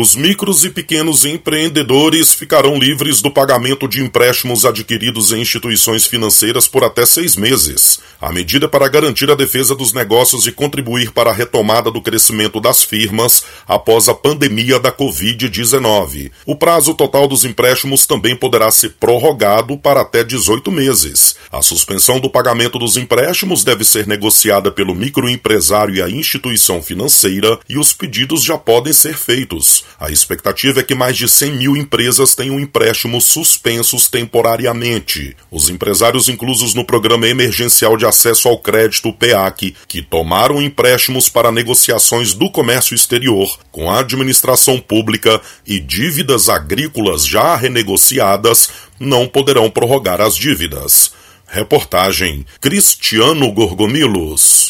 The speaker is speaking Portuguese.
Os micros e pequenos empreendedores ficarão livres do pagamento de empréstimos adquiridos em instituições financeiras por até seis meses. A medida para garantir a defesa dos negócios e contribuir para a retomada do crescimento das firmas após a pandemia da Covid-19. O prazo total dos empréstimos também poderá ser prorrogado para até 18 meses. A suspensão do pagamento dos empréstimos deve ser negociada pelo microempresário e a instituição financeira e os pedidos já podem ser feitos. A expectativa é que mais de 100 mil empresas tenham empréstimos suspensos temporariamente. Os empresários inclusos no Programa Emergencial de Acesso ao Crédito PEAC, que tomaram empréstimos para negociações do comércio exterior com a administração pública e dívidas agrícolas já renegociadas, não poderão prorrogar as dívidas. Reportagem Cristiano Gorgomilos